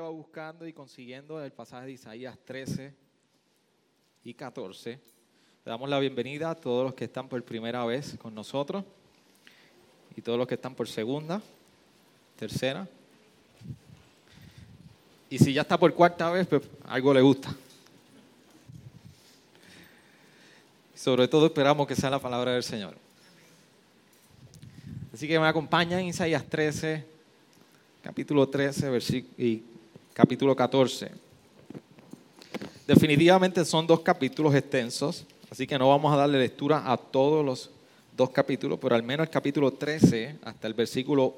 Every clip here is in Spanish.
Va buscando y consiguiendo el pasaje de Isaías 13 y 14, le damos la bienvenida a todos los que están por primera vez con nosotros y todos los que están por segunda, tercera. Y si ya está por cuarta vez, pues algo le gusta. Sobre todo esperamos que sea la palabra del Señor. Así que me acompañan en Isaías 13, capítulo 13 versículo, capítulo 14. Definitivamente son dos capítulos extensos, así que no vamos a darle lectura a todos los dos capítulos, pero al menos el capítulo 13 hasta el versículo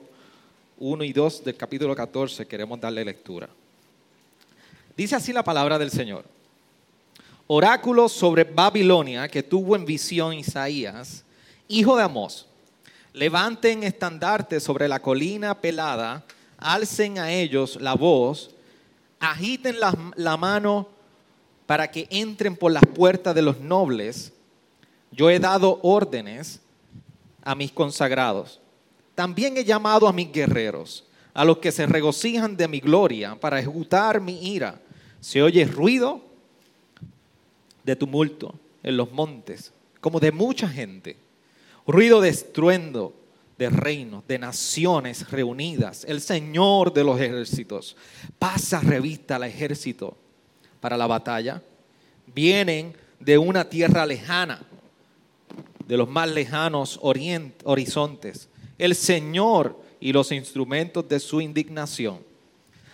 1 y 2 del capítulo 14 queremos darle lectura. Dice así la palabra del Señor. Oráculo sobre Babilonia que tuvo en visión Isaías, hijo de Amós. Levanten estandarte sobre la colina pelada, alcen a ellos la voz, agiten la, mano para que entren por las puertas de los nobles. Yo he dado órdenes a mis consagrados. También he llamado a mis guerreros, a los que se regocijan de mi gloria, para ejecutar mi ira. Se oye ruido de tumulto en los montes, como de mucha gente, ruido de estruendo de reinos, de naciones reunidas. El Señor de los ejércitos pasa revista al ejército para la batalla. Vienen de una tierra lejana, de los más lejanos horizontes. El Señor y los instrumentos de su indignación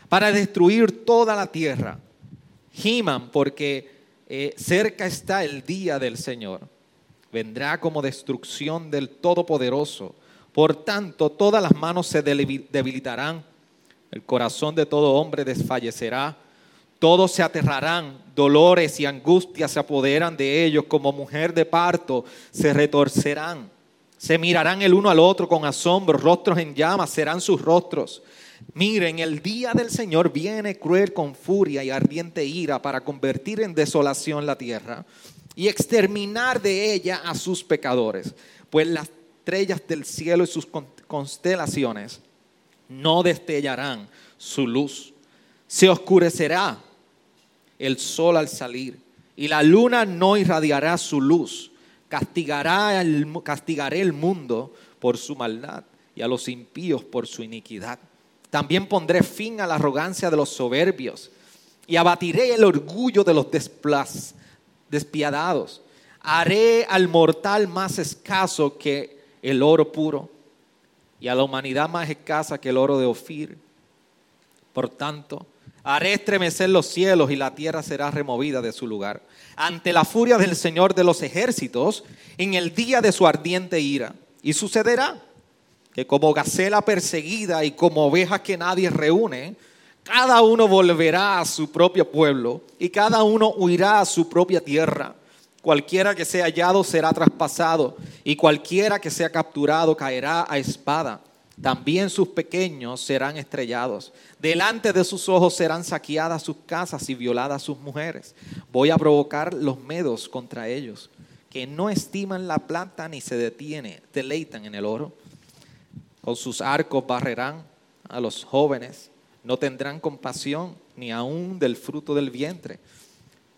para destruir toda la tierra. Giman porque eh, cerca está el día del Señor. Vendrá como destrucción del Todopoderoso. Por tanto, todas las manos se debilitarán, el corazón de todo hombre desfallecerá, todos se aterrarán, dolores y angustias se apoderan de ellos, como mujer de parto se retorcerán, se mirarán el uno al otro con asombro, rostros en llamas serán sus rostros. Miren, el día del Señor viene cruel con furia y ardiente ira para convertir en desolación la tierra y exterminar de ella a sus pecadores, pues las estrellas del cielo y sus constelaciones no destellarán su luz. Se oscurecerá el sol al salir y la luna no irradiará su luz. Castigará el, castigaré el mundo por su maldad y a los impíos por su iniquidad. También pondré fin a la arrogancia de los soberbios y abatiré el orgullo de los despiadados. Haré al mortal más escaso que el oro puro y a la humanidad más escasa que el oro de Ofir. Por tanto, haré estremecer los cielos y la tierra será removida de su lugar ante la furia del Señor de los ejércitos en el día de su ardiente ira. Y sucederá que como gacela perseguida y como oveja que nadie reúne, cada uno volverá a su propio pueblo y cada uno huirá a su propia tierra. Cualquiera que sea hallado será traspasado y cualquiera que sea capturado caerá a espada. También sus pequeños serán estrellados. Delante de sus ojos serán saqueadas sus casas y violadas sus mujeres. Voy a provocar los medos contra ellos, que no estiman la plata ni se detiene, deleitan en el oro. Con sus arcos barrerán a los jóvenes. No tendrán compasión ni aún del fruto del vientre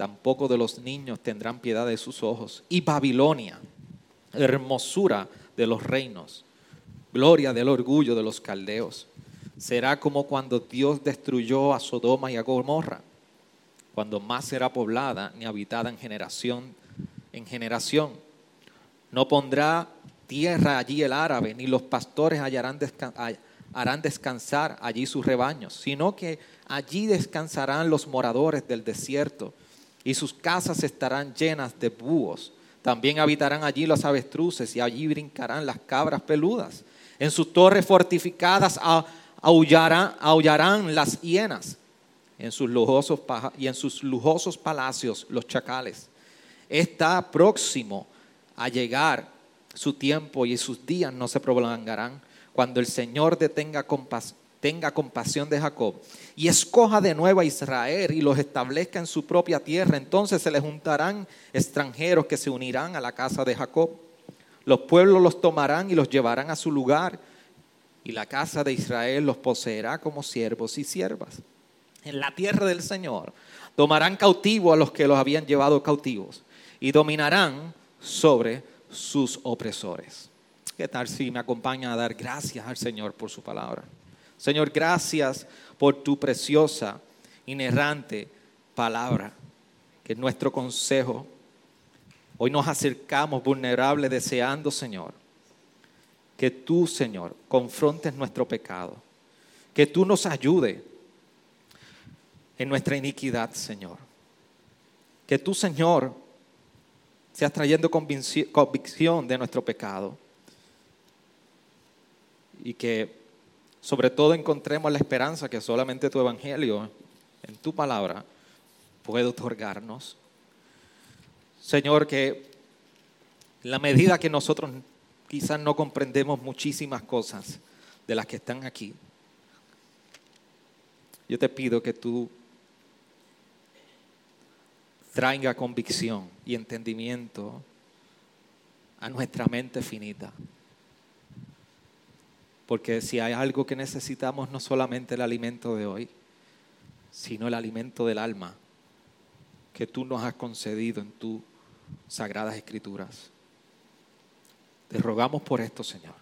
tampoco de los niños tendrán piedad de sus ojos. Y Babilonia, hermosura de los reinos, gloria del orgullo de los caldeos, será como cuando Dios destruyó a Sodoma y a Gomorra, cuando más será poblada ni habitada en generación en generación. No pondrá tierra allí el árabe, ni los pastores hallarán harán descansar allí sus rebaños, sino que allí descansarán los moradores del desierto y sus casas estarán llenas de búhos. También habitarán allí los avestruces y allí brincarán las cabras peludas. En sus torres fortificadas aullarán, aullarán las hienas en sus lujosos y en sus lujosos palacios los chacales. Está próximo a llegar su tiempo y sus días no se prolongarán cuando el Señor detenga tenga compasión de Jacob y escoja de nuevo a Israel y los establezca en su propia tierra, entonces se le juntarán extranjeros que se unirán a la casa de Jacob. Los pueblos los tomarán y los llevarán a su lugar y la casa de Israel los poseerá como siervos y siervas. En la tierra del Señor tomarán cautivo a los que los habían llevado cautivos y dominarán sobre sus opresores. ¿Qué tal si me acompaña a dar gracias al Señor por su palabra? Señor, gracias por tu preciosa, inerrante palabra, que es nuestro consejo. Hoy nos acercamos vulnerables deseando, Señor, que tú, Señor, confrontes nuestro pecado, que tú nos ayudes en nuestra iniquidad, Señor. Que tú, Señor, seas trayendo convicción de nuestro pecado y que sobre todo encontremos la esperanza que solamente tu evangelio, en tu palabra, puede otorgarnos. Señor, que en la medida que nosotros quizás no comprendemos muchísimas cosas de las que están aquí, yo te pido que tú traiga convicción y entendimiento a nuestra mente finita. Porque si hay algo que necesitamos, no solamente el alimento de hoy, sino el alimento del alma que tú nos has concedido en tus sagradas escrituras. Te rogamos por esto, Señor.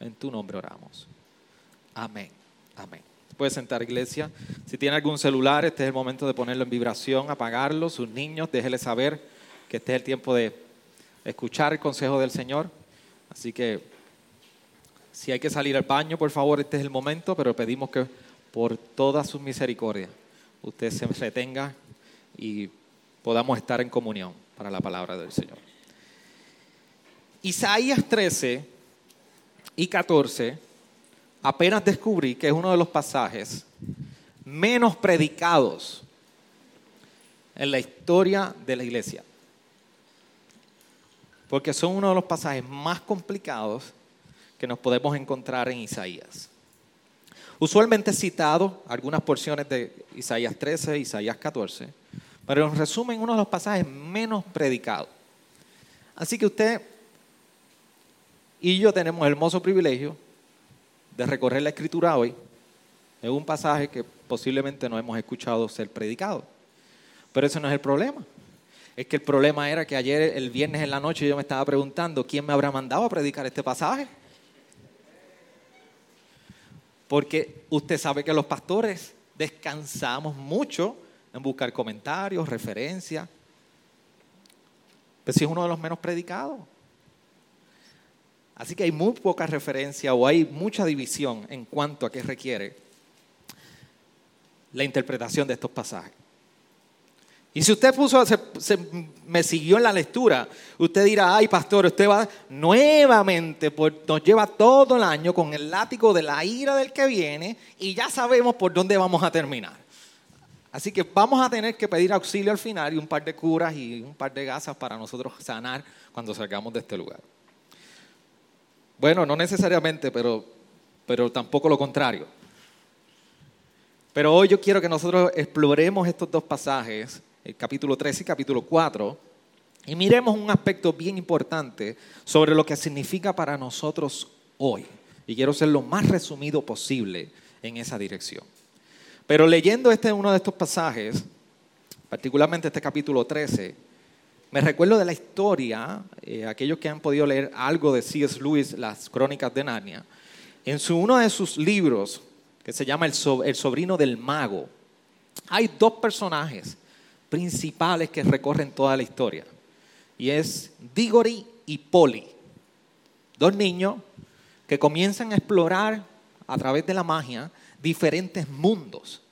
En tu nombre oramos. Amén. Amén. Puede sentar, iglesia. Si tiene algún celular, este es el momento de ponerlo en vibración, apagarlo. Sus niños, déjele saber que este es el tiempo de escuchar el consejo del Señor. Así que si hay que salir al baño, por favor, este es el momento, pero pedimos que por toda su misericordia usted se retenga y podamos estar en comunión para la palabra del Señor. Isaías 13 y 14, apenas descubrí que es uno de los pasajes menos predicados en la historia de la iglesia. Porque son uno de los pasajes más complicados que nos podemos encontrar en Isaías. Usualmente citado algunas porciones de Isaías 13, Isaías 14, pero en resumen uno de los pasajes menos predicados. Así que usted y yo tenemos el hermoso privilegio de recorrer la escritura hoy en un pasaje que posiblemente no hemos escuchado ser predicado. Pero ese no es el problema. Es que el problema era que ayer, el viernes en la noche, yo me estaba preguntando quién me habrá mandado a predicar este pasaje. Porque usted sabe que los pastores descansamos mucho en buscar comentarios, referencias. Pero si es uno de los menos predicados. Así que hay muy poca referencia o hay mucha división en cuanto a qué requiere la interpretación de estos pasajes. Y si usted puso, se, me siguió en la lectura, usted dirá, ay pastor, usted va nuevamente, nos lleva todo el año con el látigo de la ira del que viene y ya sabemos por dónde vamos a terminar. Así que vamos a tener que pedir auxilio al final y un par de curas y un par de gasas para nosotros sanar cuando salgamos de este lugar. Bueno, no necesariamente, pero, pero tampoco lo contrario. Pero hoy yo quiero que nosotros exploremos estos dos pasajes el capítulo 3 y capítulo 4, y miremos un aspecto bien importante sobre lo que significa para nosotros hoy. Y quiero ser lo más resumido posible en esa dirección. Pero leyendo este uno de estos pasajes, particularmente este capítulo 13, me recuerdo de la historia, eh, aquellos que han podido leer algo de C.S. Lewis, las crónicas de Narnia, en su, uno de sus libros, que se llama el sobrino del mago, hay dos personajes principales que recorren toda la historia. Y es Diggory y Polly, dos niños que comienzan a explorar a través de la magia diferentes mundos.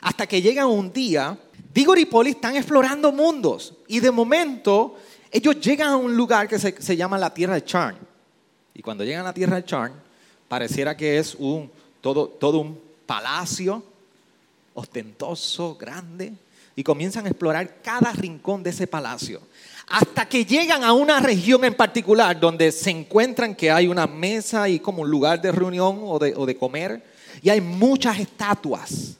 Hasta que llegan un día, Diggory y Polly están explorando mundos y de momento ellos llegan a un lugar que se, llama la Tierra de Charn. Y cuando llegan a la Tierra de Charn, pareciera que es un todo, todo un palacio ostentoso, grande, y comienzan a explorar cada rincón de ese palacio. Hasta que llegan a una región en particular donde se encuentran que hay una mesa y como un lugar de reunión o de, comer, y hay muchas estatuas,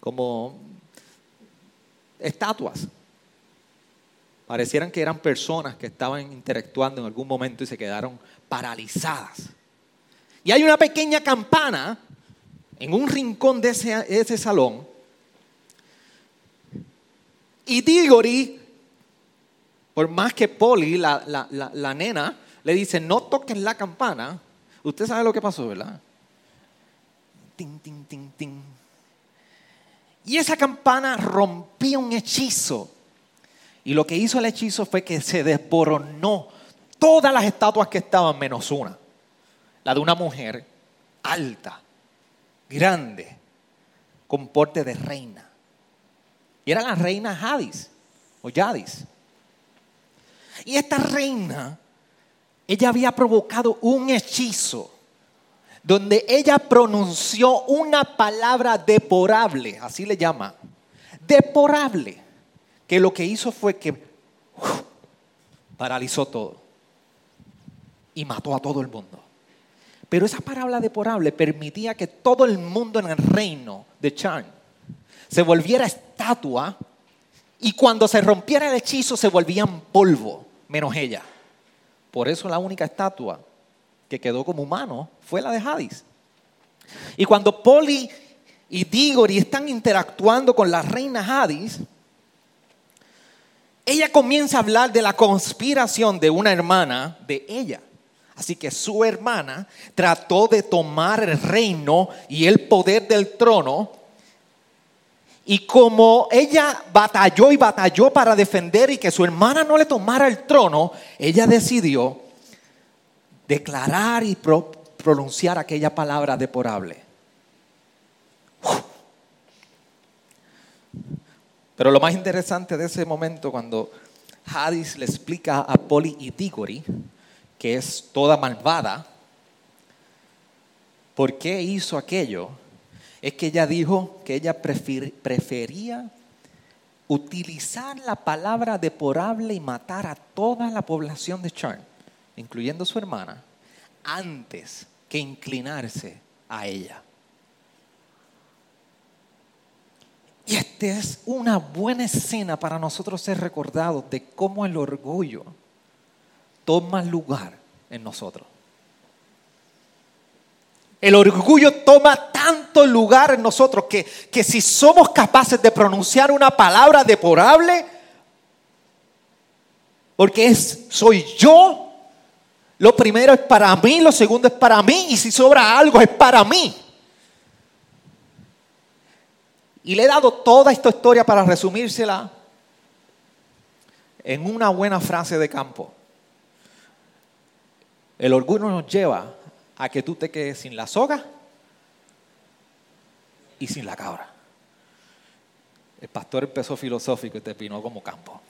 como estatuas. Parecieran que eran personas que estaban interactuando en algún momento y se quedaron paralizadas. Y hay una pequeña campana en un rincón de ese, salón. Y Digori, por más que Polly, la, nena, le dice, no toquen la campana, usted sabe lo que pasó, ¿verdad? Ting, ting, ting, ting. Y esa campana rompió un hechizo. Y lo que hizo el hechizo fue que se desboronó todas las estatuas que estaban menos una. La de una mujer alta, grande, con porte de reina. Y era la reina Hadis o Yadis. Y esta reina, ella había provocado un hechizo donde ella pronunció una palabra deporable, así le llama, deporable, que lo que hizo fue que paralizó todo y mató a todo el mundo. Pero esa palabra deporable permitía que todo el mundo en el reino de Chan se volviera estatua y cuando se rompiera el hechizo se volvían polvo, menos ella. Por eso la única estatua que quedó como humano fue la de Hadis. Y cuando Poli y Digori están interactuando con la reina Hadis, ella comienza a hablar de la conspiración de una hermana de ella. Así que su hermana trató de tomar el reino y el poder del trono. Y como ella batalló y batalló para defender y que su hermana no le tomara el trono, ella decidió declarar y pronunciar aquella palabra deporable. Pero lo más interesante de ese momento cuando Hadis le explica a Poli y Tigori que es toda malvada, ¿por qué hizo aquello? Es que ella dijo que ella prefería utilizar la palabra deporable y matar a toda la población de Charn, incluyendo su hermana, antes que inclinarse a ella. Y esta es una buena escena para nosotros ser recordados de cómo el orgullo toma lugar en nosotros. El orgullo toma tanto lugar en nosotros que, que si somos capaces de pronunciar una palabra deplorable, porque es soy yo, lo primero es para mí, lo segundo es para mí, y si sobra algo es para mí. Y le he dado toda esta historia para resumírsela en una buena frase de campo. El orgullo nos lleva a que tú te quedes sin la soga y sin la cabra. El pastor empezó filosófico y terminó como campo.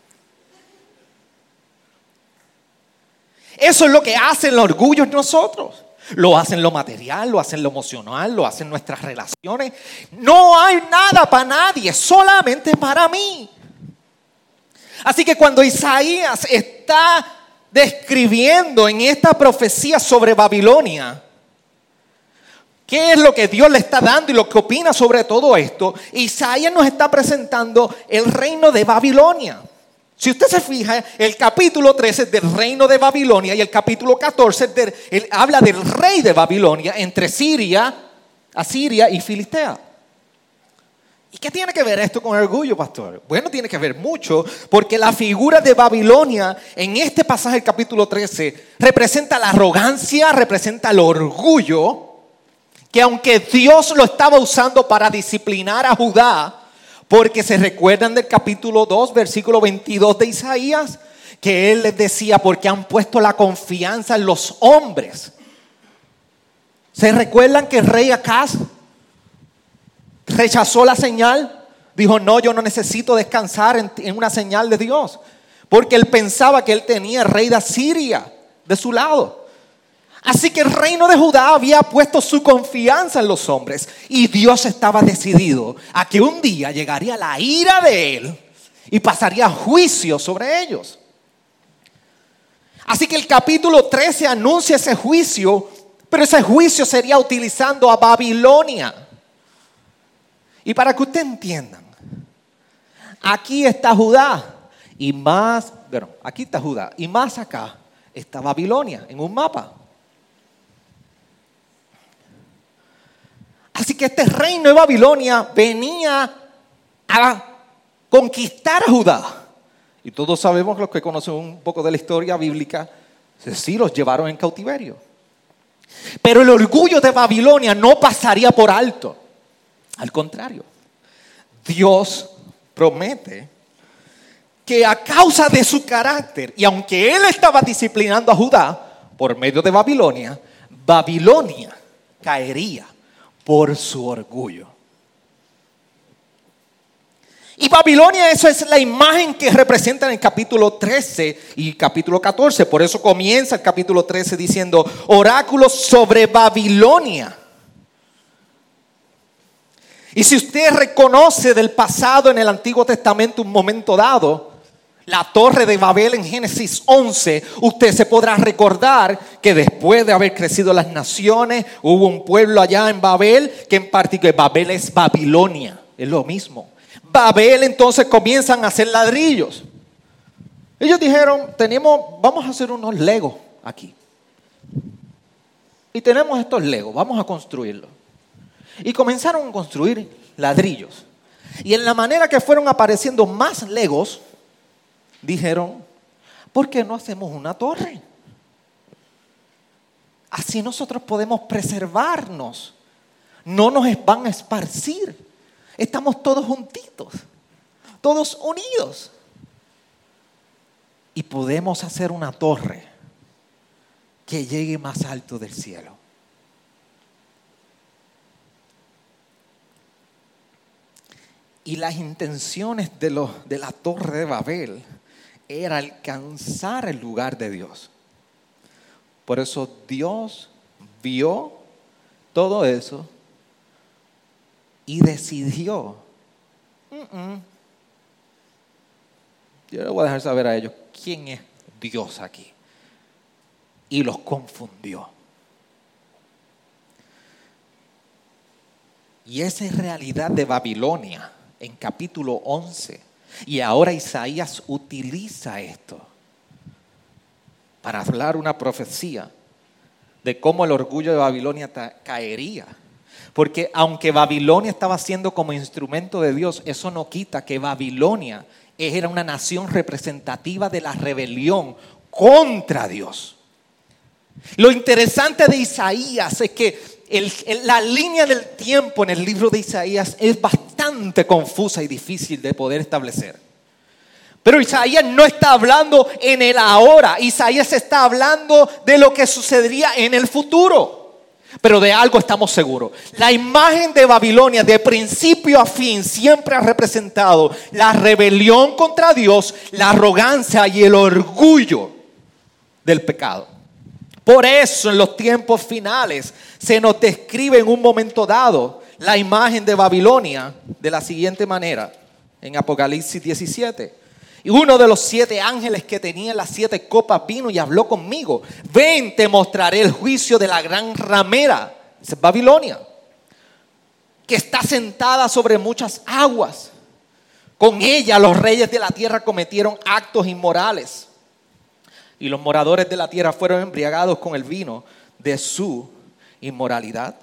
Eso es lo que hace el orgullo en nosotros. Lo hacen lo material, lo hacen lo emocional, lo hacen nuestras relaciones. No hay nada para nadie, solamente para mí. Así que cuando Isaías está describiendo en esta profecía sobre Babilonia. ¿Qué es lo que Dios le está dando y lo que opina sobre todo esto? Isaías nos está presentando el reino de Babilonia. Si usted se fija, el capítulo 13 del reino de Babilonia y el capítulo 14 habla del rey de Babilonia entre Siria, Asiria y Filistea. ¿Y qué tiene que ver esto con orgullo, pastor? Bueno, tiene que ver mucho, porque la figura de Babilonia en este pasaje del capítulo 13 representa la arrogancia, representa el orgullo, que aunque Dios lo estaba usando para disciplinar a Judá, porque se recuerdan del capítulo 2, versículo 22 de Isaías, que él les decía, porque han puesto la confianza en los hombres. ¿Se recuerdan que el rey Acaz rechazó la señal, dijo, no, yo no necesito descansar en, una señal de Dios, porque él pensaba que él tenía el rey de Asiria de su lado. Así que el reino de Judá había puesto su confianza en los hombres y Dios estaba decidido a que un día llegaría la ira de él y pasaría juicio sobre ellos. Así que el capítulo 13 anuncia ese juicio, pero ese juicio sería utilizando a Babilonia. Y para que usted entiendan, aquí está Judá y más, bueno, aquí está Judá y más acá está Babilonia en un mapa. Así que este reino de Babilonia venía a conquistar a Judá. Y todos sabemos, los que conocen un poco de la historia bíblica, sí los llevaron en cautiverio. Pero el orgullo de Babilonia no pasaría por alto. Al contrario, Dios promete que a causa de su carácter, y aunque él estaba disciplinando a Judá por medio de Babilonia, Babilonia caería por su orgullo. Y Babilonia, eso es la imagen que representa en el capítulo 13 y capítulo 14. Por eso comienza el capítulo 13 diciendo, oráculos sobre Babilonia. Y si usted reconoce del pasado en el Antiguo Testamento un momento dado, la torre de Babel en Génesis 11, usted se podrá recordar que después de haber crecido las naciones, hubo un pueblo allá en Babel, que en particular Babel es Babilonia, es lo mismo. Babel entonces comienzan a hacer ladrillos. Ellos dijeron, tenemos, vamos a hacer unos legos aquí. Y tenemos estos legos, vamos a construirlos. Y comenzaron a construir ladrillos. Y en la manera que fueron apareciendo más legos, dijeron, ¿por qué no hacemos una torre? Así nosotros podemos preservarnos. No nos van a esparcir. Estamos todos juntitos, todos unidos. Y podemos hacer una torre que llegue más alto del cielo. Y las intenciones de, de la torre de Babel era alcanzar el lugar de Dios. Por eso Dios vio todo eso y decidió, yo le voy a dejar saber a ellos quién es Dios aquí. Y los confundió. Y esa es realidad de Babilonia en capítulo 11 y ahora Isaías utiliza esto para hablar una profecía de cómo el orgullo de Babilonia caería. Porque aunque Babilonia estaba siendo como instrumento de Dios, eso no quita que Babilonia era una nación representativa de la rebelión contra Dios. Lo interesante de Isaías es que la línea del tiempo en el libro de Isaías es bastante confusa y difícil de poder establecer. Pero Isaías no está hablando en el ahora, Isaías está hablando de lo que sucedería en el futuro. Pero de algo estamos seguros. La imagen de Babilonia de principio a fin siempre ha representado la rebelión contra Dios, la arrogancia y el orgullo del pecado. Por eso en los tiempos finales se nos describe en un momento dado la imagen de Babilonia de la siguiente manera, en Apocalipsis 17. Y uno de los siete ángeles que tenía las siete copas vino y habló conmigo. Ven, te mostraré el juicio de la gran ramera, es Babilonia, que está sentada sobre muchas aguas. Con ella los reyes de la tierra cometieron actos inmorales y los moradores de la tierra fueron embriagados con el vino de su inmoralidad.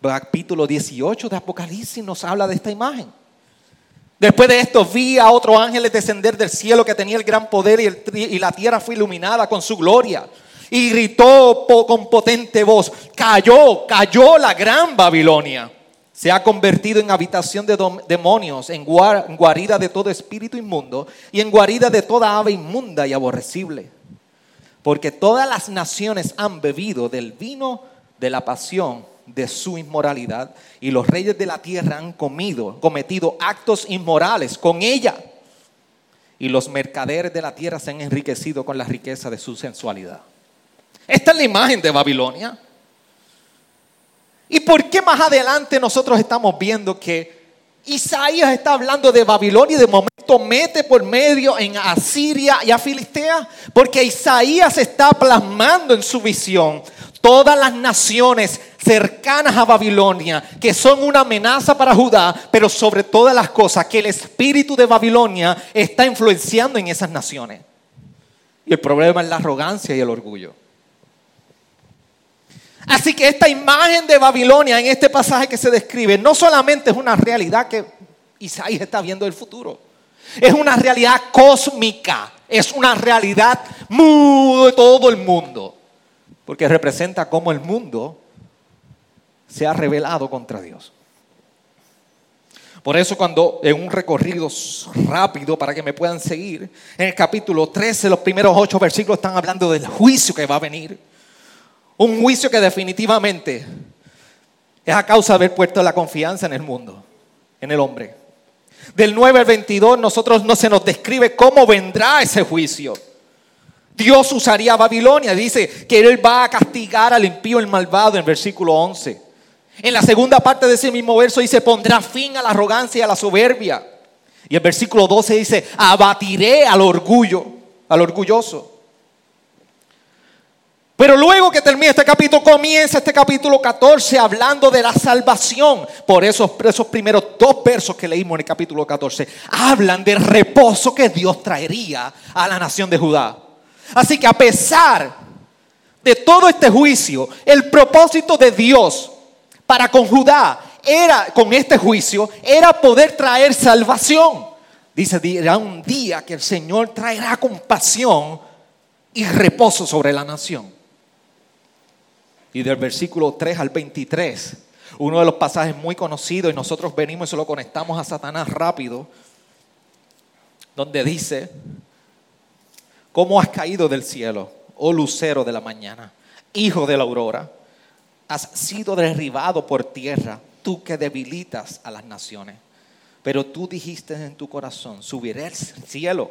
Capítulo 18 de Apocalipsis nos habla de esta imagen. Después de esto vi a otro ángel descender del cielo que tenía el gran poder y, y la tierra fue iluminada con su gloria. Y gritó con potente voz, cayó, cayó la gran Babilonia se ha convertido en habitación de demonios, en guarida de todo espíritu inmundo y en guarida de toda ave inmunda y aborrecible. Porque todas las naciones han bebido del vino de la pasión de su inmoralidad y los reyes de la tierra han comido, cometido actos inmorales con ella. Y los mercaderes de la tierra se han enriquecido con la riqueza de su sensualidad. Esta es la imagen de Babilonia. ¿Y por qué más adelante nosotros estamos viendo que Isaías está hablando de Babilonia y de momento mete por medio en Asiria y a Filistea? Porque Isaías está plasmando en su visión todas las naciones cercanas a Babilonia, que son una amenaza para Judá, pero sobre todas las cosas, que el espíritu de Babilonia está influenciando en esas naciones. Y el problema es la arrogancia y el orgullo. Así que esta imagen de Babilonia en este pasaje que se describe no solamente es una realidad que Isaías está viendo del futuro, es una realidad cósmica, es una realidad de todo el mundo, porque representa cómo el mundo se ha rebelado contra Dios. Por eso cuando en un recorrido rápido para que me puedan seguir, en el capítulo 13, los primeros ocho versículos están hablando del juicio que va a venir. Un juicio que definitivamente es a causa de haber puesto la confianza en el mundo, en el hombre. Del 9 al 22 nosotros no se nos describe cómo vendrá ese juicio. Dios usaría Babilonia, dice que Él va a castigar al impío, el malvado, en versículo 11. En la segunda parte de ese mismo verso dice, pondrá fin a la arrogancia y a la soberbia. Y el versículo 12 dice, abatiré al orgullo, al orgulloso. Pero luego que termina este capítulo, comienza este capítulo 14 hablando de la salvación. Por esos, esos primeros dos versos que leímos en el capítulo 14, hablan del reposo que Dios traería a la nación de Judá. Así que a pesar de todo este juicio, el propósito de Dios para con Judá era, con este juicio, era poder traer salvación. Dice, dirá un día que el Señor traerá compasión y reposo sobre la nación. Y del versículo 3 al 23, uno de los pasajes muy conocidos, y nosotros venimos y se lo conectamos a Satanás rápido, donde dice, ¿cómo has caído del cielo, oh lucero de la mañana, hijo de la aurora? Has sido derribado por tierra, tú que debilitas a las naciones. Pero tú dijiste en tu corazón, subiré al cielo,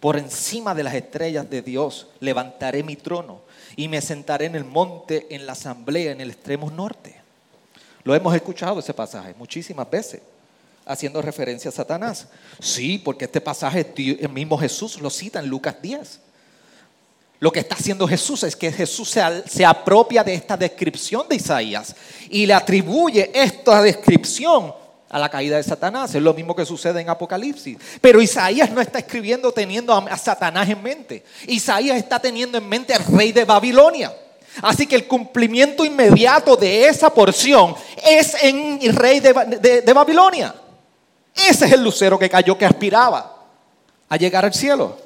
por encima de las estrellas de Dios, levantaré mi trono y me sentaré en el monte, en la asamblea, en el extremo norte. Lo hemos escuchado ese pasaje muchísimas veces, haciendo referencia a Satanás. Sí, porque este pasaje el mismo Jesús lo cita en Lucas 10. Lo que está haciendo Jesús es que Jesús se, se, apropia de esta descripción de Isaías y le atribuye esta descripción a la caída de Satanás. Es lo mismo que sucede en Apocalipsis. Pero Isaías no está escribiendo teniendo a Satanás en mente. Isaías está teniendo en mente al rey de Babilonia. Así que el cumplimiento inmediato de esa porción es en el rey de, de Babilonia. Ese es el lucero que cayó, que aspiraba a llegar al cielo.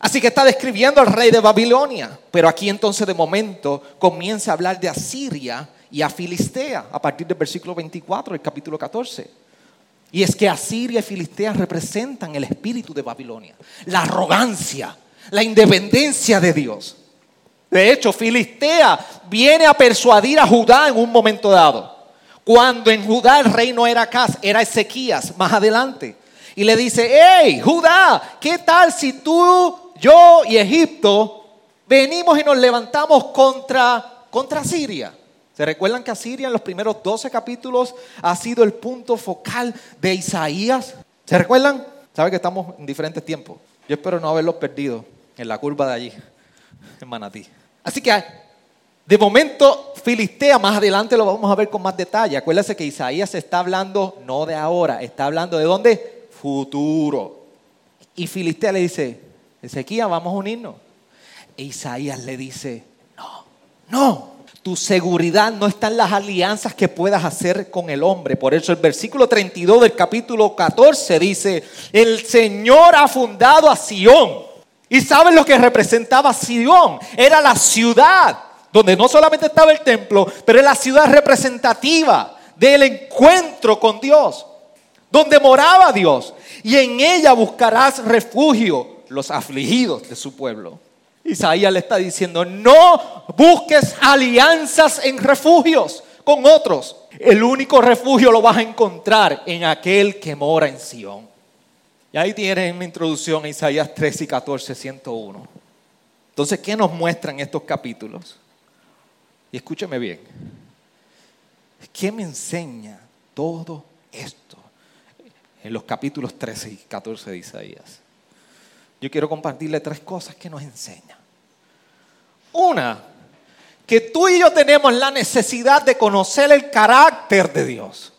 Así que está describiendo al rey de Babilonia. Pero aquí entonces de momento comienza a hablar de Asiria y a Filistea a partir del versículo 24 del capítulo 14. Y es que Asiria y Filistea representan el espíritu de Babilonia, la arrogancia, la independencia de Dios. De hecho, Filistea viene a persuadir a Judá en un momento dado. Cuando en Judá el rey no era Acaz, era Ezequías, más adelante. Y le dice, hey, Judá, ¿qué tal si tú, yo y Egipto venimos y nos levantamos contra, contra Siria? ¿Se recuerdan que Asiria en los primeros 12 capítulos ha sido el punto focal de Isaías? ¿Se recuerdan? Saben que estamos en diferentes tiempos. Yo espero no haberlos perdido en la curva de allí, en Manatí. Así que de momento, Filistea, más adelante lo vamos a ver con más detalle. Acuérdense que Isaías está hablando no de ahora, está hablando de dónde? Futuro. Y Filistea le dice, Ezequiel, vamos a unirnos. E Isaías le dice, no, no, tu seguridad no está en las alianzas que puedas hacer con el hombre. Por eso el versículo 32 del capítulo 14 dice, el Señor ha fundado a Sión. ¿Y saben lo que representaba Sión? Era la ciudad donde no solamente estaba el templo, pero era la ciudad representativa del encuentro con Dios, donde moraba Dios. Y en ella buscarás refugio los afligidos de su pueblo. Isaías le está diciendo, no busques alianzas en refugios con otros. El único refugio lo vas a encontrar en aquel que mora en Sión. Y ahí tienen mi introducción a Isaías 13 y 14, 101. Entonces, ¿qué nos muestran estos capítulos? Y escúcheme bien. ¿Qué me enseña todo esto en los capítulos 13 y 14 de Isaías? Yo quiero compartirle tres cosas que nos enseña. Una, que tú y yo tenemos la necesidad de conocer el carácter de Dios.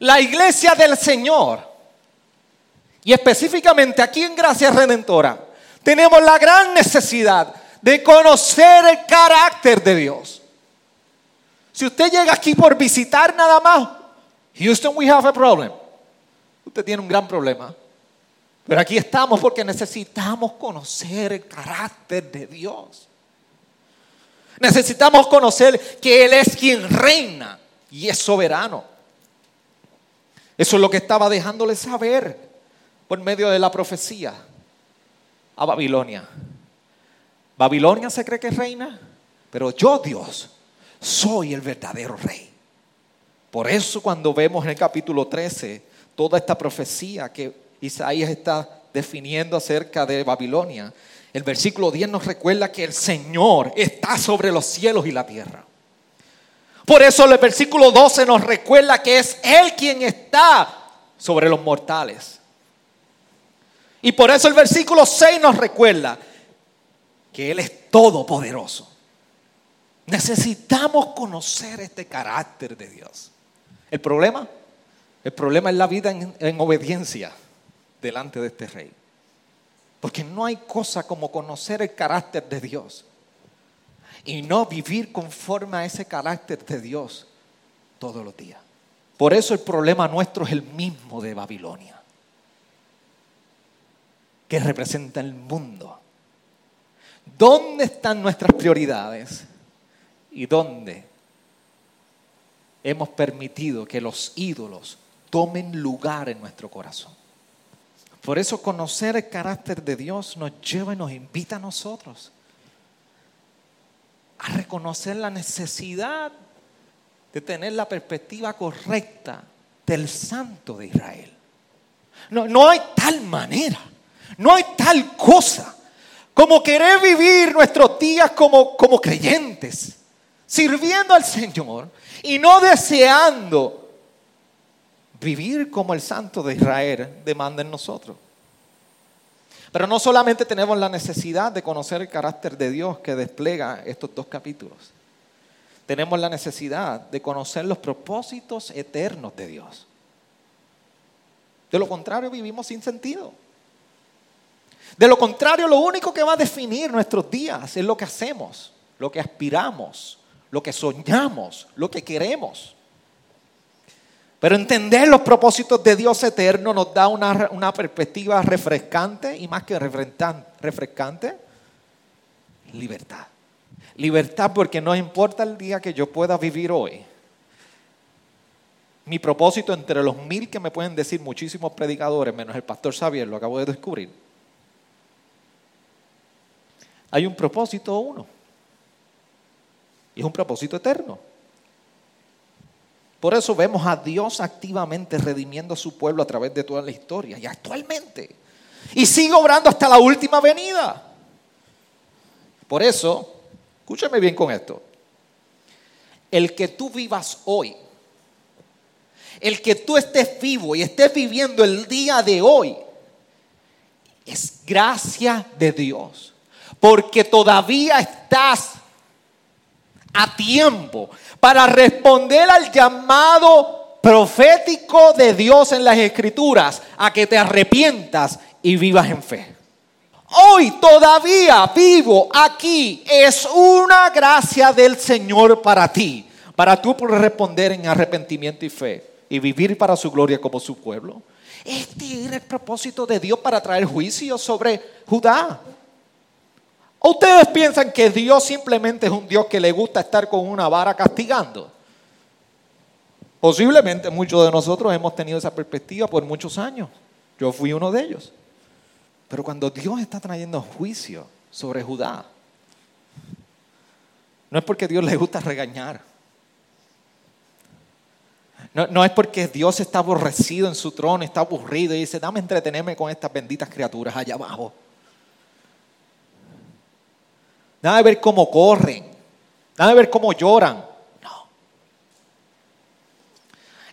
La iglesia del Señor, y específicamente aquí en Gracia Redentora, tenemos la gran necesidad de conocer el carácter de Dios. Si usted llega aquí por visitar nada más, Houston, we have a problem. Usted tiene un gran problema. Pero aquí estamos porque necesitamos conocer el carácter de Dios. Necesitamos conocer que Él es quien reina y es soberano. Eso es lo que estaba dejándole saber por medio de la profecía a Babilonia. Babilonia se cree que es reina, pero yo Dios soy el verdadero rey. Por eso cuando vemos en el capítulo 13 toda esta profecía que Isaías está definiendo acerca de Babilonia, el versículo 10 nos recuerda que el Señor está sobre los cielos y la tierra. Por eso el versículo 12 nos recuerda que es Él quien está sobre los mortales. Y por eso el versículo 6 nos recuerda que Él es todopoderoso. Necesitamos conocer este carácter de Dios. El problema, el problema es la vida en, en obediencia delante de este rey. Porque no hay cosa como conocer el carácter de Dios y no vivir conforme a ese carácter de Dios todos los días. Por eso el problema nuestro es el mismo de Babilonia que representa el mundo. ¿Dónde están nuestras prioridades? ¿Y dónde hemos permitido que los ídolos tomen lugar en nuestro corazón? Por eso conocer el carácter de Dios nos lleva y nos invita a nosotros a reconocer la necesidad de tener la perspectiva correcta del Santo de Israel. No, no hay tal manera no hay tal cosa como querer vivir nuestros días como, como creyentes, sirviendo al Señor y no deseando vivir como el Santo de Israel demanda en nosotros. Pero no solamente tenemos la necesidad de conocer el carácter de Dios que despliega estos dos capítulos, tenemos la necesidad de conocer los propósitos eternos de Dios. De lo contrario, vivimos sin sentido. De lo contrario, lo único que va a definir nuestros días es lo que hacemos, lo que aspiramos, lo que soñamos, lo que queremos. Pero entender los propósitos de Dios eterno nos da una, perspectiva refrescante y más que refrescante, libertad. Libertad porque no importa el día que yo pueda vivir hoy. Mi propósito entre los mil que me pueden decir muchísimos predicadores, menos el pastor Xavier, lo acabo de descubrir hay un propósito uno. Y es un propósito eterno. Por eso vemos a Dios activamente redimiendo a su pueblo a través de toda la historia y actualmente. Y sigue obrando hasta la última venida. Por eso, escúchame bien con esto. El que tú vivas hoy, el que tú estés vivo y estés viviendo el día de hoy, es gracia de Dios porque todavía estás a tiempo para responder al llamado profético de Dios en las escrituras a que te arrepientas y vivas en fe. Hoy todavía vivo aquí. Es una gracia del Señor para ti, para tú responder en arrepentimiento y fe y vivir para su gloria como su pueblo. Este era el propósito de Dios para traer juicio sobre Judá. ¿O ustedes piensan que Dios simplemente es un Dios que le gusta estar con una vara castigando? Posiblemente muchos de nosotros hemos tenido esa perspectiva por muchos años. Yo fui uno de ellos. Pero cuando Dios está trayendo juicio sobre Judá, no es porque Dios le gusta regañar. No, no, es porque Dios está aborrecido en su trono, está aburrido y dice, dame entretenerme con estas benditas criaturas allá abajo. Nada de ver cómo corren. Nada de ver cómo lloran. No.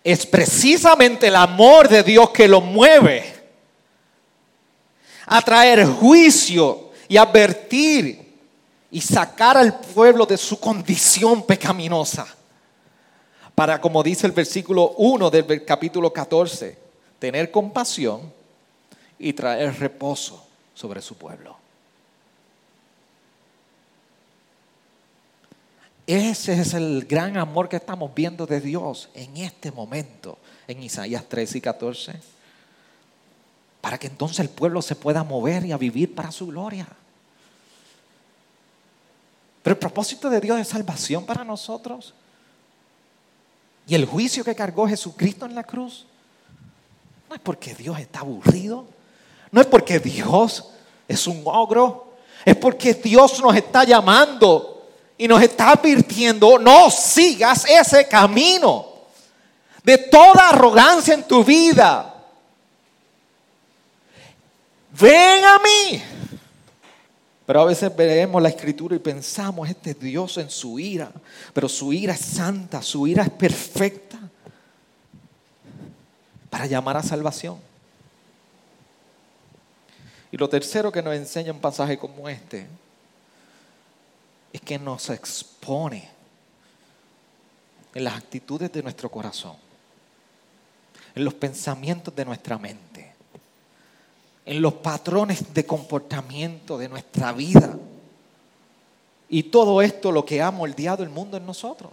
Es precisamente el amor de Dios que lo mueve a traer juicio y advertir y sacar al pueblo de su condición pecaminosa. Para, como dice el versículo 1 del capítulo 14, tener compasión y traer reposo sobre su pueblo. Ese es el gran amor que estamos viendo de Dios en este momento, en Isaías 13 y 14, para que entonces el pueblo se pueda mover y a vivir para su gloria. Pero el propósito de Dios es salvación para nosotros. Y el juicio que cargó Jesucristo en la cruz no es porque Dios está aburrido, no es porque Dios es un ogro, es porque Dios nos está llamando y nos está advirtiendo, no sigas ese camino de toda arrogancia en tu vida. Ven a mí. Pero a veces vemos la escritura y pensamos, este Dios en su ira, pero su ira es santa, su ira es perfecta para llamar a salvación. Y lo tercero que nos enseña un pasaje como este es que nos expone en las actitudes de nuestro corazón, en los pensamientos de nuestra mente, en los patrones de comportamiento de nuestra vida. Y todo esto lo que ha moldeado el mundo en nosotros.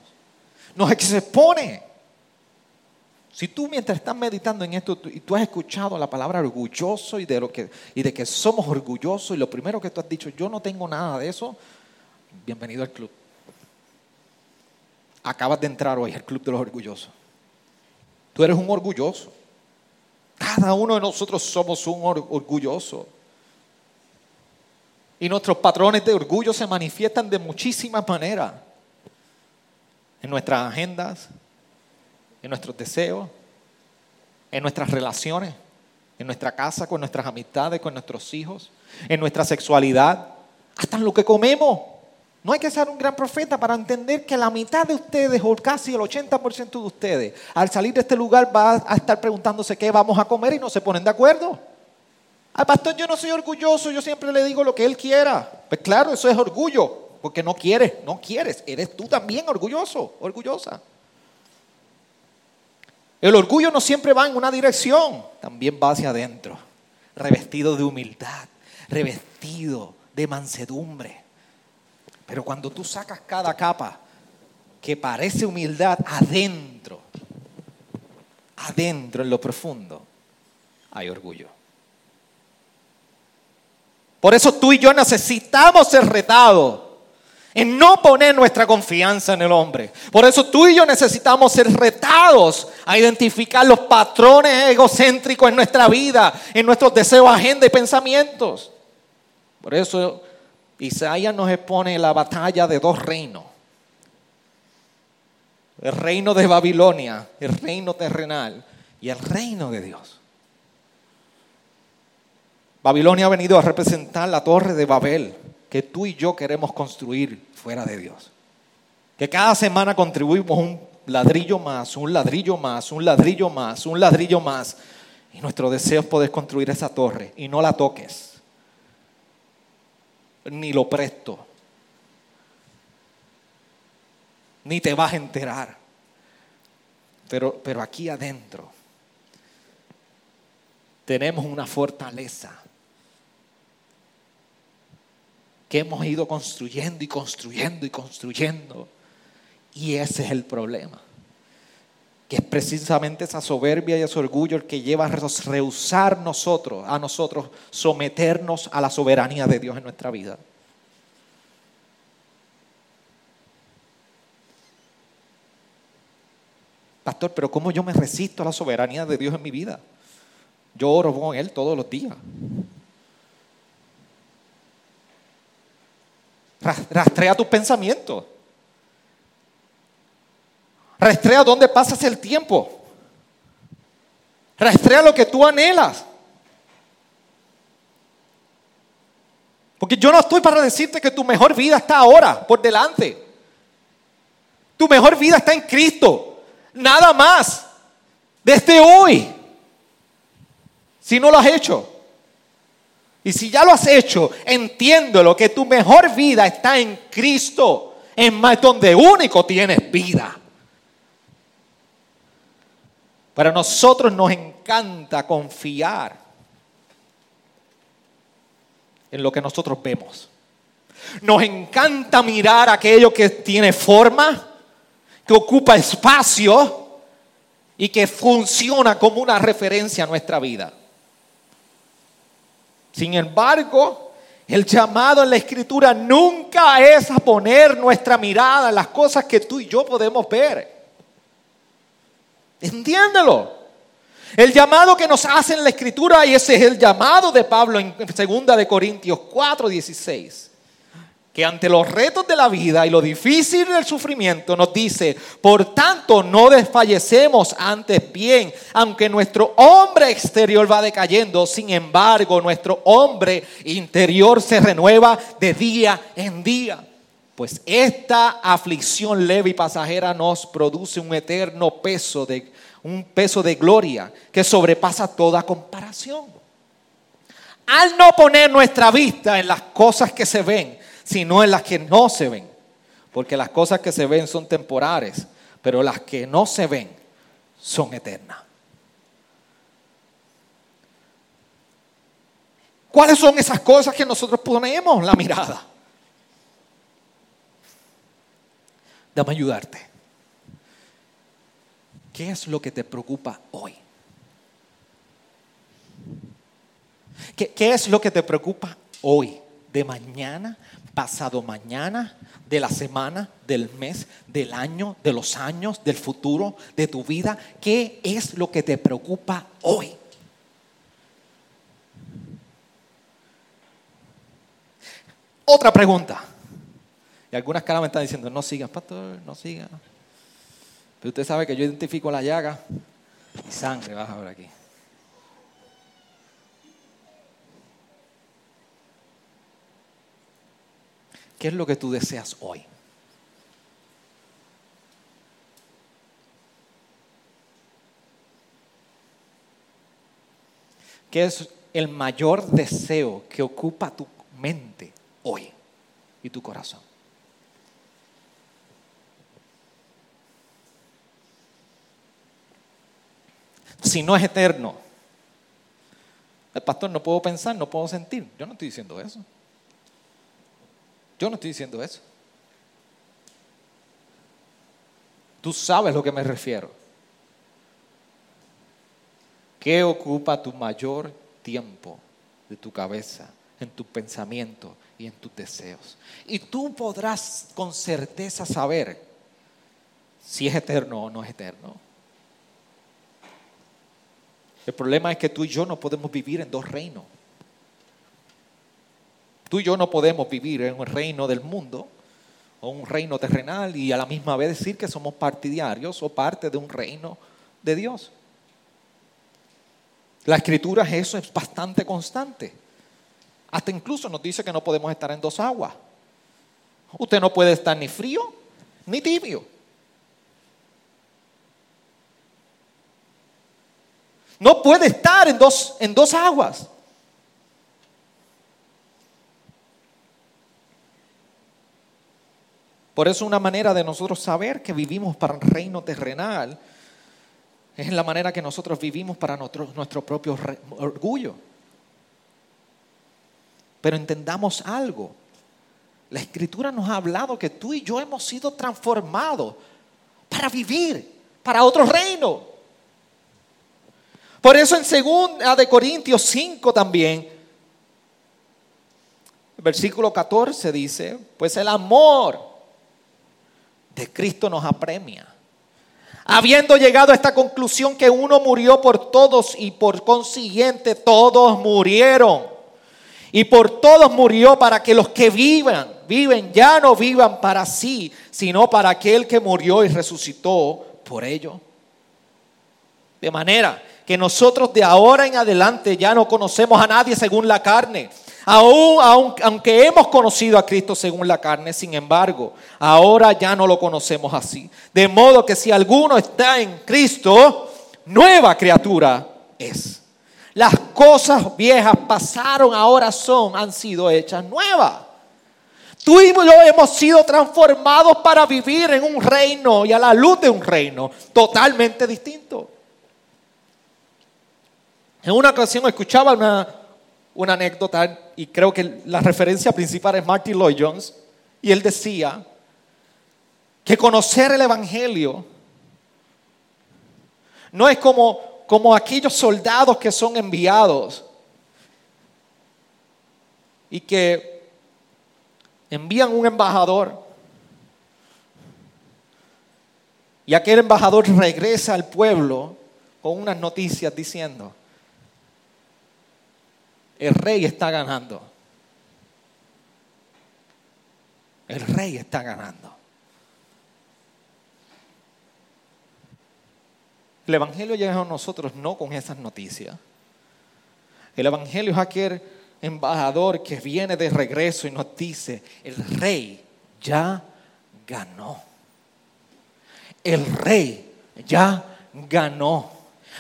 Nos expone. Si tú mientras estás meditando en esto y tú has escuchado la palabra orgulloso y de, lo que, y de que somos orgullosos y lo primero que tú has dicho, yo no tengo nada de eso, bienvenido al club. Acabas de entrar hoy al club de los orgullosos. Tú eres un orgulloso. Cada uno de nosotros somos un orgulloso. Y nuestros patrones de orgullo se manifiestan de muchísimas maneras. En nuestras agendas, en nuestros deseos, en nuestras relaciones, en nuestra casa, con nuestras amistades, con nuestros hijos, en nuestra sexualidad, hasta en lo que comemos. No hay que ser un gran profeta para entender que la mitad de ustedes, o casi el 80% de ustedes, al salir de este lugar va a estar preguntándose qué vamos a comer y no se ponen de acuerdo. Al pastor yo no soy orgulloso, yo siempre le digo lo que él quiera. Pues claro, eso es orgullo, porque no quieres, no quieres. Eres tú también orgulloso, orgullosa. El orgullo no siempre va en una dirección, también va hacia adentro, revestido de humildad, revestido de mansedumbre. Pero cuando tú sacas cada capa que parece humildad adentro, adentro en lo profundo, hay orgullo. Por eso tú y yo necesitamos ser retados en no poner nuestra confianza en el hombre. Por eso tú y yo necesitamos ser retados a identificar los patrones egocéntricos en nuestra vida, en nuestros deseos, agenda y pensamientos. Por eso Isaías nos expone la batalla de dos reinos. El reino de Babilonia, el reino terrenal y el reino de Dios. Babilonia ha venido a representar la torre de Babel que tú y yo queremos construir fuera de Dios. Que cada semana contribuimos un ladrillo más, un ladrillo más, un ladrillo más, un ladrillo más. Y nuestro deseo es poder construir esa torre y no la toques ni lo presto, ni te vas a enterar. Pero, pero aquí adentro tenemos una fortaleza que hemos ido construyendo y construyendo y construyendo. Y ese es el problema. Que es precisamente esa soberbia y ese orgullo el que lleva a rehusar nosotros, a nosotros, someternos a la soberanía de Dios en nuestra vida. Pastor, pero ¿cómo yo me resisto a la soberanía de Dios en mi vida? Yo oro con Él todos los días. Rastrea tus pensamientos. Rastrea dónde pasas el tiempo. Rastrea lo que tú anhelas. Porque yo no estoy para decirte que tu mejor vida está ahora, por delante. Tu mejor vida está en Cristo. Nada más. Desde hoy. Si no lo has hecho. Y si ya lo has hecho, entiéndelo que tu mejor vida está en Cristo. En más donde único tienes vida. Para nosotros nos encanta confiar en lo que nosotros vemos. Nos encanta mirar aquello que tiene forma, que ocupa espacio y que funciona como una referencia a nuestra vida. Sin embargo, el llamado en la escritura nunca es a poner nuestra mirada en las cosas que tú y yo podemos ver. Entiéndelo. El llamado que nos hace en la escritura, y ese es el llamado de Pablo en 2 de Corintios 4, 16, que ante los retos de la vida y lo difícil del sufrimiento nos dice, por tanto no desfallecemos antes bien, aunque nuestro hombre exterior va decayendo, sin embargo nuestro hombre interior se renueva de día en día. Pues esta aflicción leve y pasajera nos produce un eterno peso de un peso de gloria que sobrepasa toda comparación. Al no poner nuestra vista en las cosas que se ven, sino en las que no se ven, porque las cosas que se ven son temporales, pero las que no se ven son eternas. ¿Cuáles son esas cosas que nosotros ponemos la mirada? Dame ayudarte. ¿Qué es lo que te preocupa hoy? ¿Qué, es lo que te preocupa hoy? ¿De mañana? ¿Pasado mañana? ¿De la semana? ¿Del mes? ¿Del año? ¿De los años? ¿Del futuro? ¿De tu vida? ¿Qué es lo que te preocupa hoy? Otra pregunta. Y algunas caras me están diciendo, no sigas, pastor, no sigas. Pero usted sabe que yo identifico la llaga y sangre baja por aquí. ¿Qué es lo que tú deseas hoy? ¿Qué es el mayor deseo que ocupa tu mente hoy y tu corazón? Si no es eterno? El pastor, no puedo pensar, no puedo sentir. Yo no estoy diciendo eso. Yo no estoy diciendo eso. Tú sabes a lo que me refiero. ¿Qué ocupa tu mayor tiempo de tu cabeza, en tu pensamiento y en tus deseos? Y tú podrás con certeza saber si es eterno o no es eterno. El problema es que tú y yo no podemos vivir en dos reinos. Tú y yo no podemos vivir en un reino del mundo o un reino terrenal y a la misma vez decir que somos partidarios o parte de un reino de Dios. La escritura es eso, es bastante constante. Hasta incluso nos dice que no podemos estar en dos aguas. Usted no puede estar ni frío ni tibio. No puede estar en dos, en dos aguas. Por eso una manera de nosotros saber que vivimos para el reino terrenal es la manera que nosotros vivimos para nuestro, nuestro propio orgullo. Pero entendamos algo. La escritura nos ha hablado que tú y yo hemos sido transformados para vivir para otro reino. Por eso en 2 de Corintios 5 también, versículo 14 dice, pues el amor de Cristo nos apremia. Habiendo llegado a esta conclusión que uno murió por todos y por consiguiente todos murieron. Y por todos murió para que los que vivan, viven, ya no vivan para sí, sino para aquel que murió y resucitó por ellos. De manera que nosotros de ahora en adelante ya no conocemos a nadie según la carne. Aún, aunque hemos conocido a Cristo según la carne, sin embargo, ahora ya no lo conocemos así. De modo que si alguno está en Cristo, nueva criatura es. Las cosas viejas pasaron, ahora son, han sido hechas nuevas. Tú y yo hemos sido transformados para vivir en un reino y a la luz de un reino totalmente distinto. En una ocasión escuchaba una, una anécdota y creo que la referencia principal es Martin Lloyd Jones y él decía que conocer el Evangelio no es como, como aquellos soldados que son enviados y que envían un embajador y aquel embajador regresa al pueblo con unas noticias diciendo, el rey está ganando. El rey está ganando. El Evangelio llega a nosotros no con esas noticias. El Evangelio es aquel embajador que viene de regreso y nos dice, el rey ya ganó. El rey ya ganó.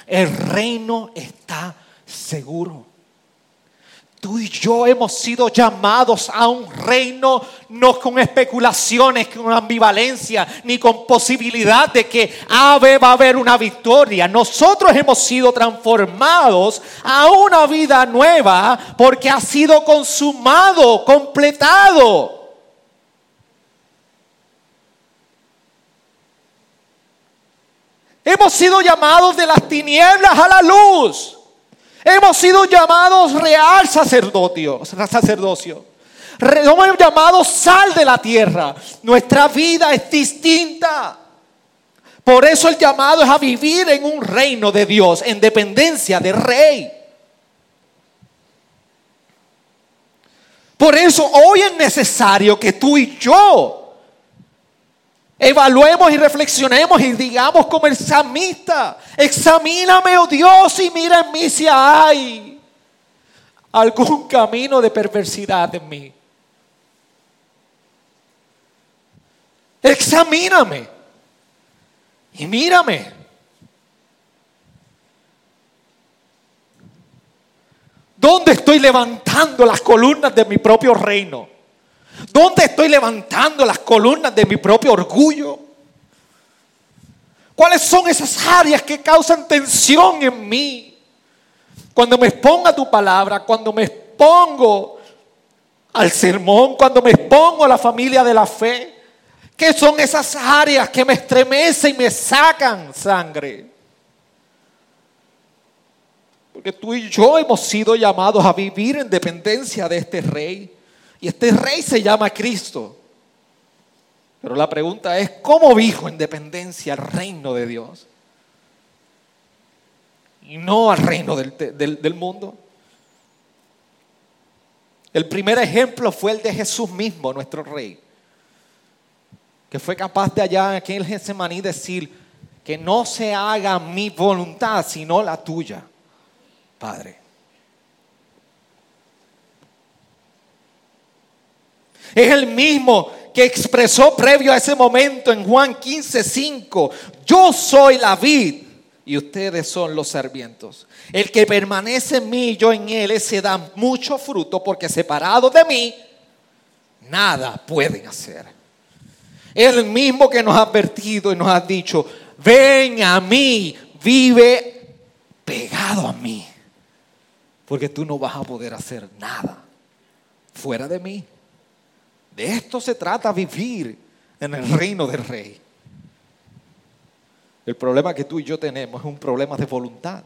El reino está seguro. Tú y yo hemos sido llamados a un reino no con especulaciones, con ambivalencia, ni con posibilidad de que ave va a haber una victoria. Nosotros hemos sido transformados a una vida nueva porque ha sido consumado, completado. Hemos sido llamados de las tinieblas a la luz. Hemos sido llamados real sacerdocio. sacerdocio. Hemos llamados sal de la tierra. Nuestra vida es distinta. Por eso el llamado es a vivir en un reino de Dios, en dependencia del rey. Por eso hoy es necesario que tú y yo Evaluemos y reflexionemos y digamos como el samista, examíname, oh Dios, y mira en mí si hay algún camino de perversidad en mí. Examíname y mírame. ¿Dónde estoy levantando las columnas de mi propio reino? ¿Dónde estoy levantando las columnas de mi propio orgullo? ¿Cuáles son esas áreas que causan tensión en mí? Cuando me expongo a tu palabra, cuando me expongo al sermón, cuando me expongo a la familia de la fe, ¿qué son esas áreas que me estremecen y me sacan sangre? Porque tú y yo hemos sido llamados a vivir en dependencia de este rey. Y este rey se llama Cristo. Pero la pregunta es, ¿cómo vivo en dependencia al reino de Dios? Y no al reino del, del mundo. El primer ejemplo fue el de Jesús mismo, nuestro rey, que fue capaz de allá en aquel Getsemaní decir que no se haga mi voluntad, sino la tuya, Padre. Es el mismo que expresó previo a ese momento en Juan 15, 5. Yo soy la vid y ustedes son los sarmientos. El que permanece en mí y yo en él, ese da mucho fruto porque separado de mí, nada pueden hacer. Es el mismo que nos ha advertido y nos ha dicho, ven a mí, vive pegado a mí, porque tú no vas a poder hacer nada fuera de mí. De esto se trata vivir en el reino del rey. El problema que tú y yo tenemos es un problema de voluntad.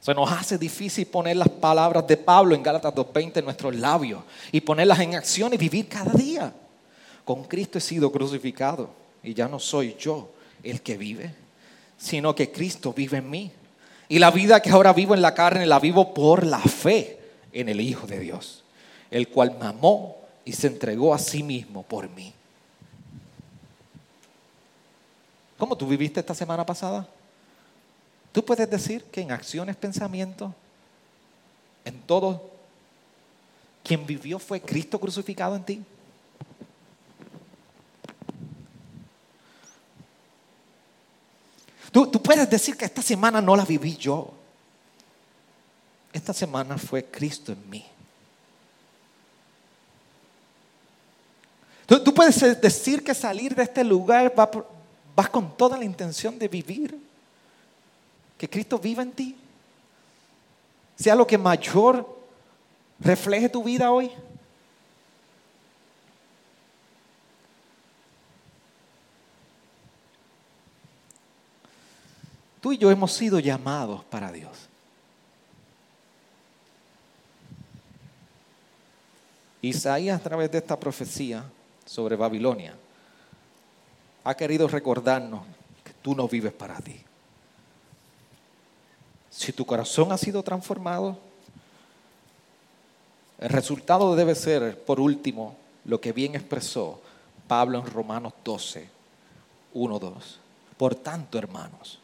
Se nos hace difícil poner las palabras de Pablo en Gálatas 2.20 en nuestros labios y ponerlas en acción y vivir cada día. Con Cristo he sido crucificado y ya no soy yo el que vive, sino que Cristo vive en mí. Y la vida que ahora vivo en la carne la vivo por la fe en el Hijo de Dios, el cual me amó y se entregó a sí mismo por mí. ¿Cómo tú viviste esta semana pasada? Tú puedes decir que en acciones, pensamientos, en todo, quien vivió fue Cristo crucificado en ti. Tú, tú puedes decir que esta semana no la viví yo. Esta semana fue Cristo en mí. Tú, puedes decir que salir de este lugar va vas con toda la intención de vivir. Que Cristo viva en ti. Sea lo que mayor refleje tu vida hoy. Tú y yo hemos sido llamados para Dios. Isaías a través de esta profecía sobre Babilonia ha querido recordarnos que tú no vives para ti. Si tu corazón ha sido transformado, el resultado debe ser, por último, lo que bien expresó Pablo en Romanos 12, 1, 2. Por tanto, hermanos,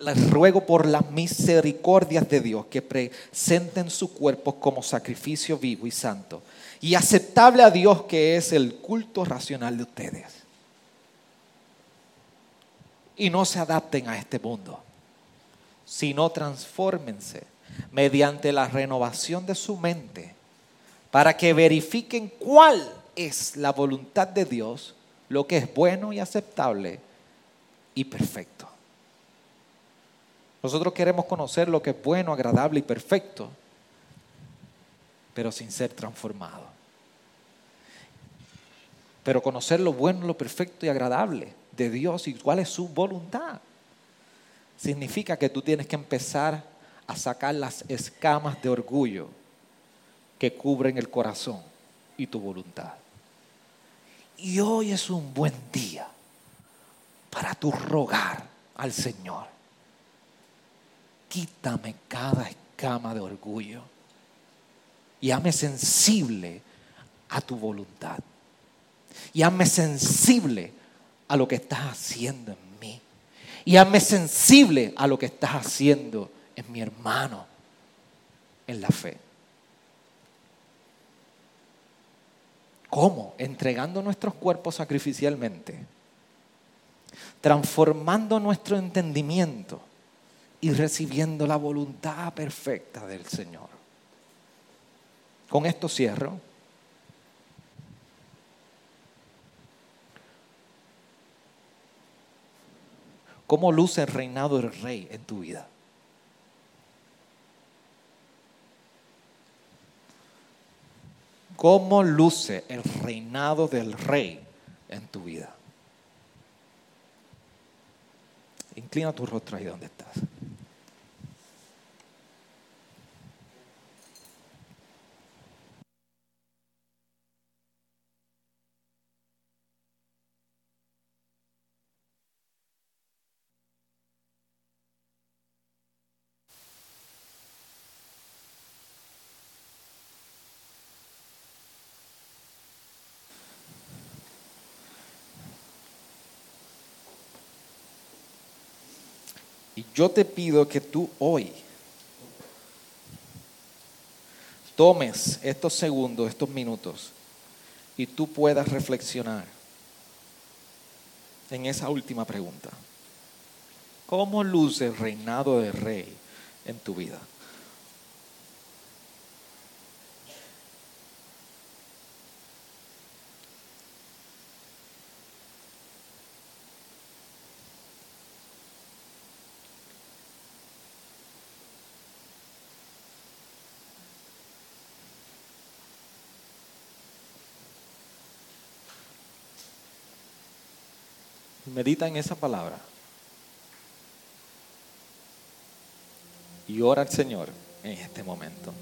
les ruego por las misericordias de Dios que presenten su cuerpo como sacrificio vivo y santo y aceptable a Dios que es el culto racional de ustedes. Y no se adapten a este mundo, sino transfórmense mediante la renovación de su mente para que verifiquen cuál es la voluntad de Dios, lo que es bueno y aceptable y perfecto. Nosotros queremos conocer lo que es bueno, agradable y perfecto, pero sin ser transformado. Pero conocer lo bueno, lo perfecto y agradable de Dios y cuál es su voluntad. Significa que tú tienes que empezar a sacar las escamas de orgullo que cubren el corazón y tu voluntad. Y hoy es un buen día para tu rogar al Señor. Quítame cada escama de orgullo y hazme sensible a tu voluntad. Y hazme sensible a lo que estás haciendo en mí. Y hazme sensible a lo que estás haciendo en mi hermano en la fe. ¿Cómo? Entregando nuestros cuerpos sacrificialmente, transformando nuestro entendimiento y recibiendo la voluntad perfecta del Señor. Con esto cierro. ¿Cómo luce el reinado del rey en tu vida? ¿Cómo luce el reinado del rey en tu vida? Inclina tu rostro ahí donde estás. Yo te pido que tú hoy tomes estos segundos, estos minutos, y tú puedas reflexionar en esa última pregunta. ¿Cómo luce el reinado del rey en tu vida? Medita en esa palabra. Y ora al Señor en este momento.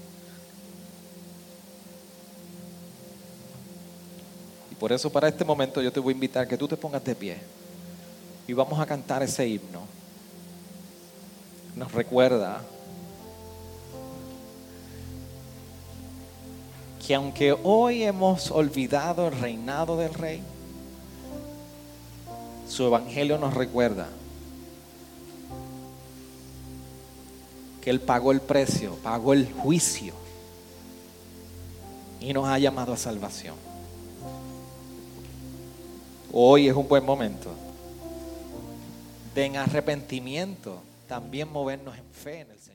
Y por eso para este momento yo te voy a invitar a que tú te pongas de pie. Y vamos a cantar ese himno. Nos recuerda que aunque hoy hemos olvidado el reinado del rey, su evangelio nos recuerda que Él pagó el precio, pagó el juicio y nos ha llamado a salvación. Hoy es un buen momento de en arrepentimiento también movernos en fe en el Señor.